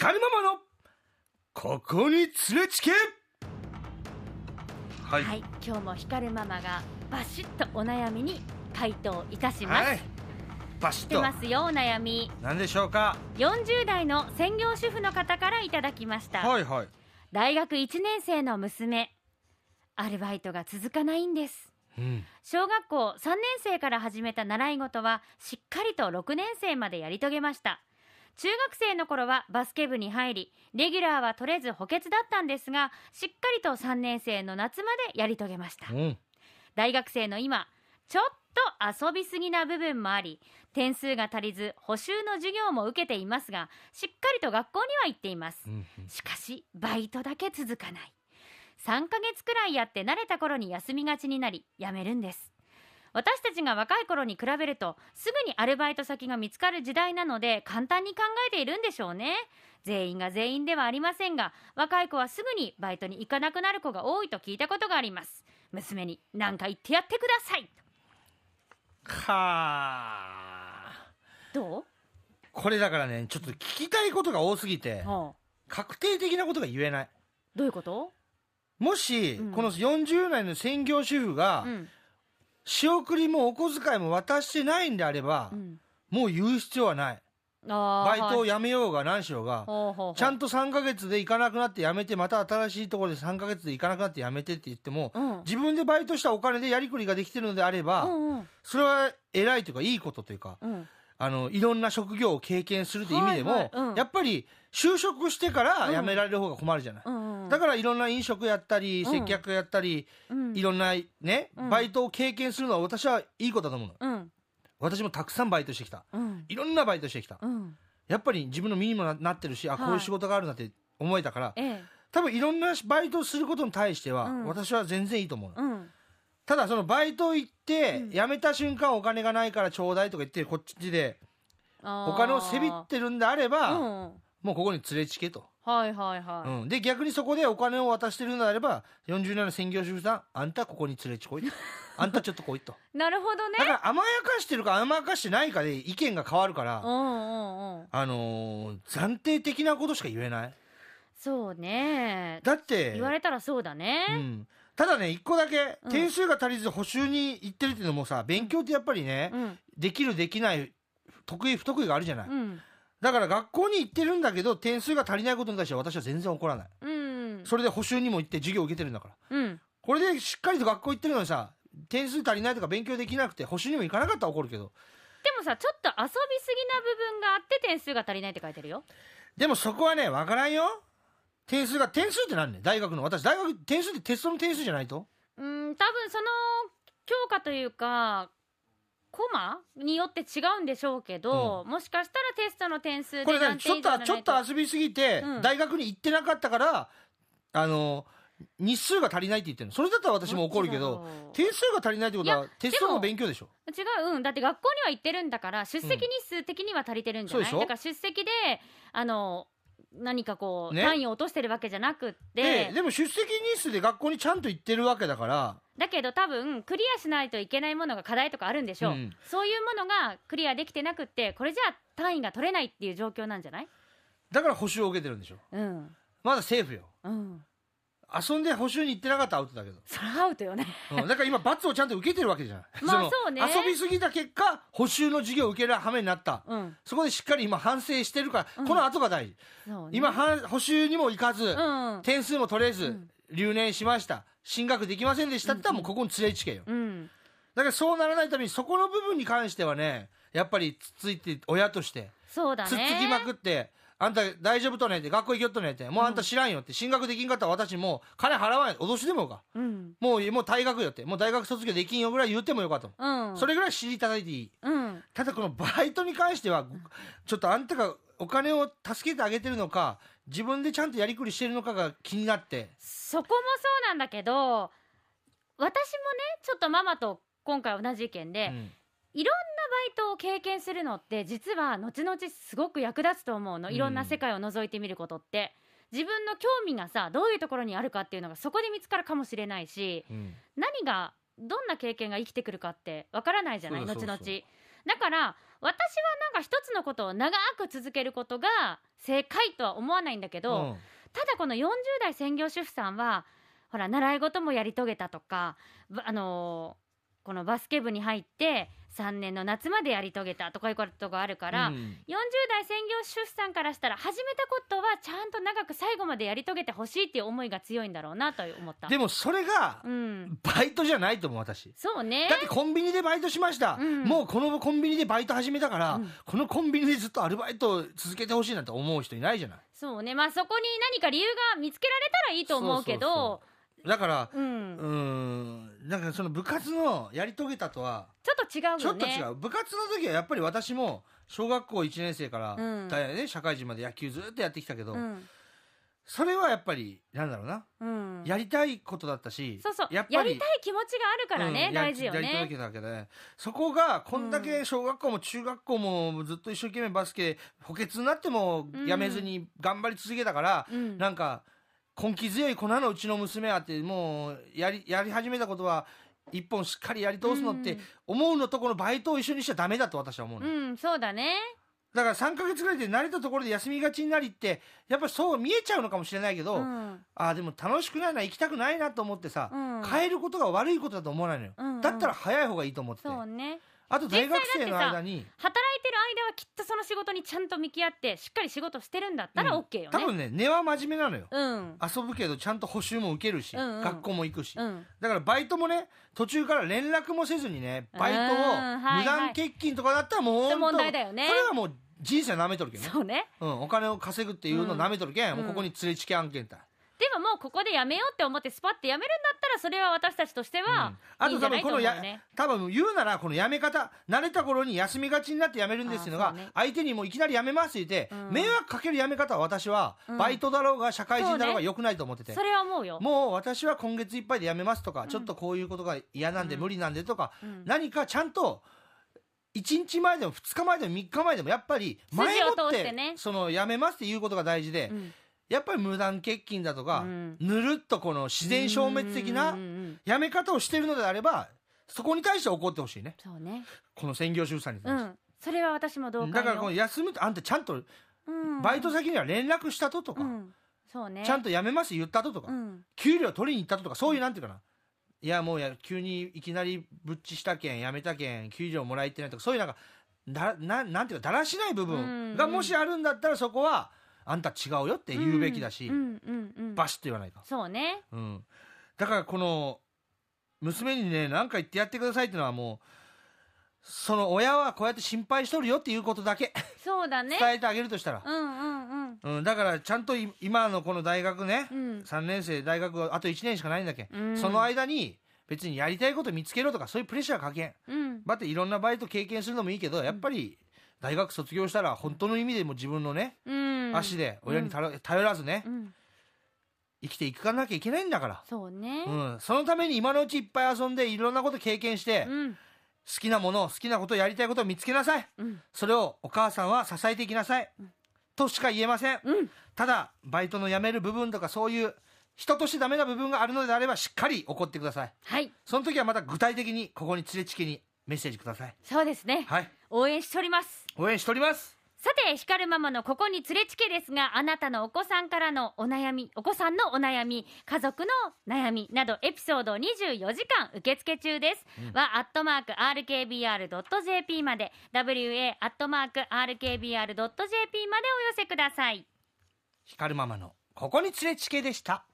光ママのここに連れつけ。はい、はい、今日も光るママがバシッとお悩みに回答いたします、はい。バシッと。ますよお悩み。何でしょうか？40代の専業主婦の方からいただきました、はいはい。大学1年生の娘。アルバイトが続かないんです。うん。小学校3年生から始めた習い事はしっかりと6年生までやり遂げました中学生の頃はバスケ部に入りレギュラーは取れず補欠だったんですがしっかりと3年生の夏までやり遂げました。うん。大学生の今ちょっと遊びすぎな部分もあり点数が足りず補習の授業も受けていますがしっかりと学校には行っています。うんしかしバイトだけ続かない。3ヶ月くらいやって慣れた頃に休みがちになり辞めるんです私たちが若い頃に比べるとすぐにアルバイト先が見つかる時代なので簡単に考えているんでしょうね。全員が全員ではありませんが若い子はすぐにバイトに行かなくなる子が多いと聞いたことがあります。娘に何か言ってやってください。はあ。どう？これだからねちょっと聞きたいことが多すぎてはあ。確定的なことが言えない。どういうこと？もし、うん。この40代の専業主婦が、うん仕送りもお小遣いも渡してないんであれば、うん。もう言う必要はない。あバイトをや辞めようが何しようが、ほうほうほう。ちゃんと3ヶ月で行かなくなって辞めてまた新しいところで3ヶ月で行かなくなって辞めてって言っても、うん。自分でバイトしたお金でやりくりができてるのであれば、うんうん。それは偉いというかいいことというかうん。あのいろんな職業を経験するって意味でも、はいはい。うん。やっぱり就職してから辞められる方が困るじゃない、うんうんだからいろんな飲食やったりうん。接客やったり、うん。いろんなね、うん。バイトを経験するのは私はいいことだと思うのうん。私もたくさんバイトしてきた。うん。いろんなバイトしてきた。うん。やっぱり自分の身にもななってるしあはい。こういう仕事があるなって思えたから、ええ。多分いろんなバイトをすることに対しては、うん。私は全然いいと思うの、うん。ただそのバイト行って、うん。辞めた瞬間お金がないからちょうだいとか言ってこっちでお金をせびってるんであれば、うんもうここに連れちけと、はいはいはい、うん、で逆にそこでお金を渡してるのであれば40年の専業主婦さんあんたここに連れちこいと。あんたちょっと来いと。なるほどね。だから甘やかしてるか甘やかしてないかで意見が変わるから、うんうんうん。あのー暫定的なことしか言えない。そうね。だって言われたらそうだうね、ん、ただね一個だけうん。点数が足りず補習に行ってるっていうのもさ勉強ってやっぱりね、うん。できるできない得意不得意があるじゃない、うんだから学校に行ってるんだけど点数が足りないことに対しては私は全然怒らない。うん。それで補習にも行って授業を受けてるんだから。うん。これでしっかりと学校行ってるのにさ点数足りないとか勉強できなくて補習にも行かなかったら怒るけど。でもさちょっと遊びすぎな部分があって点数が足りないって書いてるよ。でもそこはねわからんよ。点数が点数って何ね大学の。私大学点数ってテストの点数じゃないと？うん多分その教科というかコマによって違うんでしょうけど、もしかしたらテストの点数でこれね何ちょっとちょっと遊びすぎて、うん。大学に行ってなかったからあの日数が足りないって言ってるの。それだったら私も怒るけど点数が足りないってこといはテストの勉強でしょ。違う、うん、だって学校には行ってるんだから出席日数的には足りてるんじゃない、そうでしょ？だから出席であの何かこう、ね。単位を落としてるわけじゃなくって。ででも出席日数で学校にちゃんと行ってるわけだから。だけど多分クリアしないといけないものが課題とかあるんでしょう、うん。そういうものがクリアできてなくってこれじゃあ単位が取れないっていう状況なんじゃない？だから補習を受けてるんでしょ。うん。まだセーフよ。うん遊んで補習に行ってなかったらアウトだけど、それはアウトよね。うん、だから今罰をちゃんと受けてるわけじゃん まあのそうね。遊びすぎた結果補習の授業を受ける羽目になった。うん。そこでしっかり今反省してるから、うん。この後が大事。そうね。今はん補習にも行かず、うん。点数も取れず、うん。留年しました。進学できませんでしたって言ったらもうここに連れちけよ、うん。だからそうならないためにそこの部分に関してはねやっぱりつっついて親としてそうだね。つっつきまくってあんた大丈夫とねって学校行きよっとねってもうあんた知らんよって進学できんかったら私もう金払わない脅しでもよかうん。もうもう退学よってもう大学卒業できんよぐらい言ってもよかったもん、うん。それぐらい知りいただいていい。うん。ただこのバイトに関してはちょっとあんたがお金を助けてあげてるのか自分でちゃんとやりくりしてるのかが気になって。そこもそうなんだけど私もねちょっとママと今回同じ意見で、うん。いろんなバイトを経験するのって実は後々すごく役立つと思うの。いろんな世界を覗いてみることって、自分の興味がさどういうところにあるかっていうのがそこで見つかるかもしれないしうん。何がどんな経験が生きてくるかってわからないじゃない？後々。だから私はなんか一つのことを長く続けることが正解とは思わないんだけど、うん。ただこの40代専業主婦さんはほら習い事もやり遂げたとかばあのーこのバスケ部に入って3年の夏までやり遂げたとかいうことがあるから、うん。40代専業主婦さんからしたら始めたことはちゃんと長く最後までやり遂げてほしいっていう思いが強いんだろうなと思った。でもそれがうん、バイトじゃないと思う私。そうね。だってコンビニでバイトしました、うん。もうこのコンビニでバイト始めたから、うん。このコンビニでずっとアルバイトを続けてほしいなんて思う人いないじゃない。そうね。まあそこに何か理由が見つけられたらいいと思うけど。だからうんなんかその部活のやり遂げたとはちょっと違うよね。ちょっと違う、部活の時はやっぱり私も小学校1年生から、うん。だよね、社会人まで野球ずっとやってきたけど、うん。それはやっぱりなんだろうな、うん、やりたいことだったしそうそう。やっぱりやりたい気持ちがあるからね、大事よやりたいわねけだけどね。そこがこんだけ小学校も中学校もずっと一生懸命バスケ補欠になってもやめずに頑張り続けたから、うん。なんか根気強い粉のうちの娘はってもうやりやり始めたことは一本しっかりやり通すのってうん。思うのとこのバイトを一緒にしちゃダメだと私は思うの、うんそうだね。だから3ヶ月ぐらいで慣れたところで休みがちになりってやっぱりそう見えちゃうのかもしれないけど、うん。ああでも楽しくないな行きたくないなと思ってさ、うん変えることが悪いことだと思わないのよ、うんうんだったら早い方がいいと思っててそうねあと大学生の間に働いてる間はきっとその仕事にちゃんと向き合ってしっかり仕事してるんだったらうん。OK よね、多分ね根は真面目なのよ、うん。遊ぶけどちゃんと補習も受けるし、うんうん。学校も行くし、うん。だからバイトもね途中から連絡もせずにねバイトを無断欠勤とかだったらもう問題だよね。それはもう人生舐めとるけんね。そうね。うん、お金を稼ぐっていうのを舐めとるけん、うん。もうここに連れチケ案件だ、でももうここでやめようって思ってスパッてやめるんだったらそれは私たちとしてはあといいんじゃないと多分このや多分言うならこの辞め方慣れた頃に休みがちになって辞めるんですっていうのが相手にもういきなり辞めますって言って、うん。迷惑かける辞め方は私はうん。バイトだろうが社会人だろうが良くないと思ってて、それは思うよ。もう私は今月いっぱいで辞めますとか、ん。ちょっとこういうことが嫌なんでうん。無理なんでとか、うん。何かちゃんと1日前でも2日前でも3日前でもやっぱり前もってその辞めますっていうことが大事で、うんやっぱり無断欠勤だとか、うん。ぬるっとこの自然消滅的なうんうんうん辞め方をしているのであればそこに対して怒ってほしいね。そうね。この専業主婦さんにう対して、ん。それは私も同感よ。だからこの休むってあんたちゃんとうん。バイト先には連絡したととか、うん。そうね。ちゃんと辞めます言ったととか、うん。給料取りに行ったととかそういうなんていうかな。いやもうや急にいきなりぶっちしたけん辞めたけん給料もらえてないとかそういうなんかだななんていうかだらしない部分がうん。もしあるんだったらそこはあんた違うよって言うべきだし、バシッと言わないか、そうね。うん、だからこの娘にね何か言ってやってくださいっていうのはもうその親はこうやって心配しとるよっていうことだけ。そうだね。伝えてあげるとしたら、うんうんうん。うん、だからちゃんとい今のこの大学ね、うん。3年生大学あと1年しかないんだけ、うん。その間に別にやりたいこと見つけろとかそういうプレッシャーかけん。うん。だっていろんなバイト経験するのもいいけどやっぱり大学卒業したら本当の意味でも自分のね、うん足で親に頼頼らずね、うん。生きていかなきゃいけないんだから、そうね。うん、そのために今のうちいっぱい遊んでいろんなこと経験して、好うん。きなもの好きなことやりたいことを見つけなさい。うん。それをお母さんは支えていきなさい、としか言えません。ただバイトの辞める部分とかそういう人としてダメな部分があるのであればしっかり怒ってください。はい。その時はまた具体的にここに連れチケにメッセージください。そうですね。はい。応援しております。応援しておりますさて光るママのここに連れちけですがあなたのお子さんからのお悩みお子さんのお悩み家族の悩みなどエピソード24時間受付中です、はアットマーク RKBR.jp まで WA アットマーク RKBR.jp までお寄せください。光るママのここに連れチケでした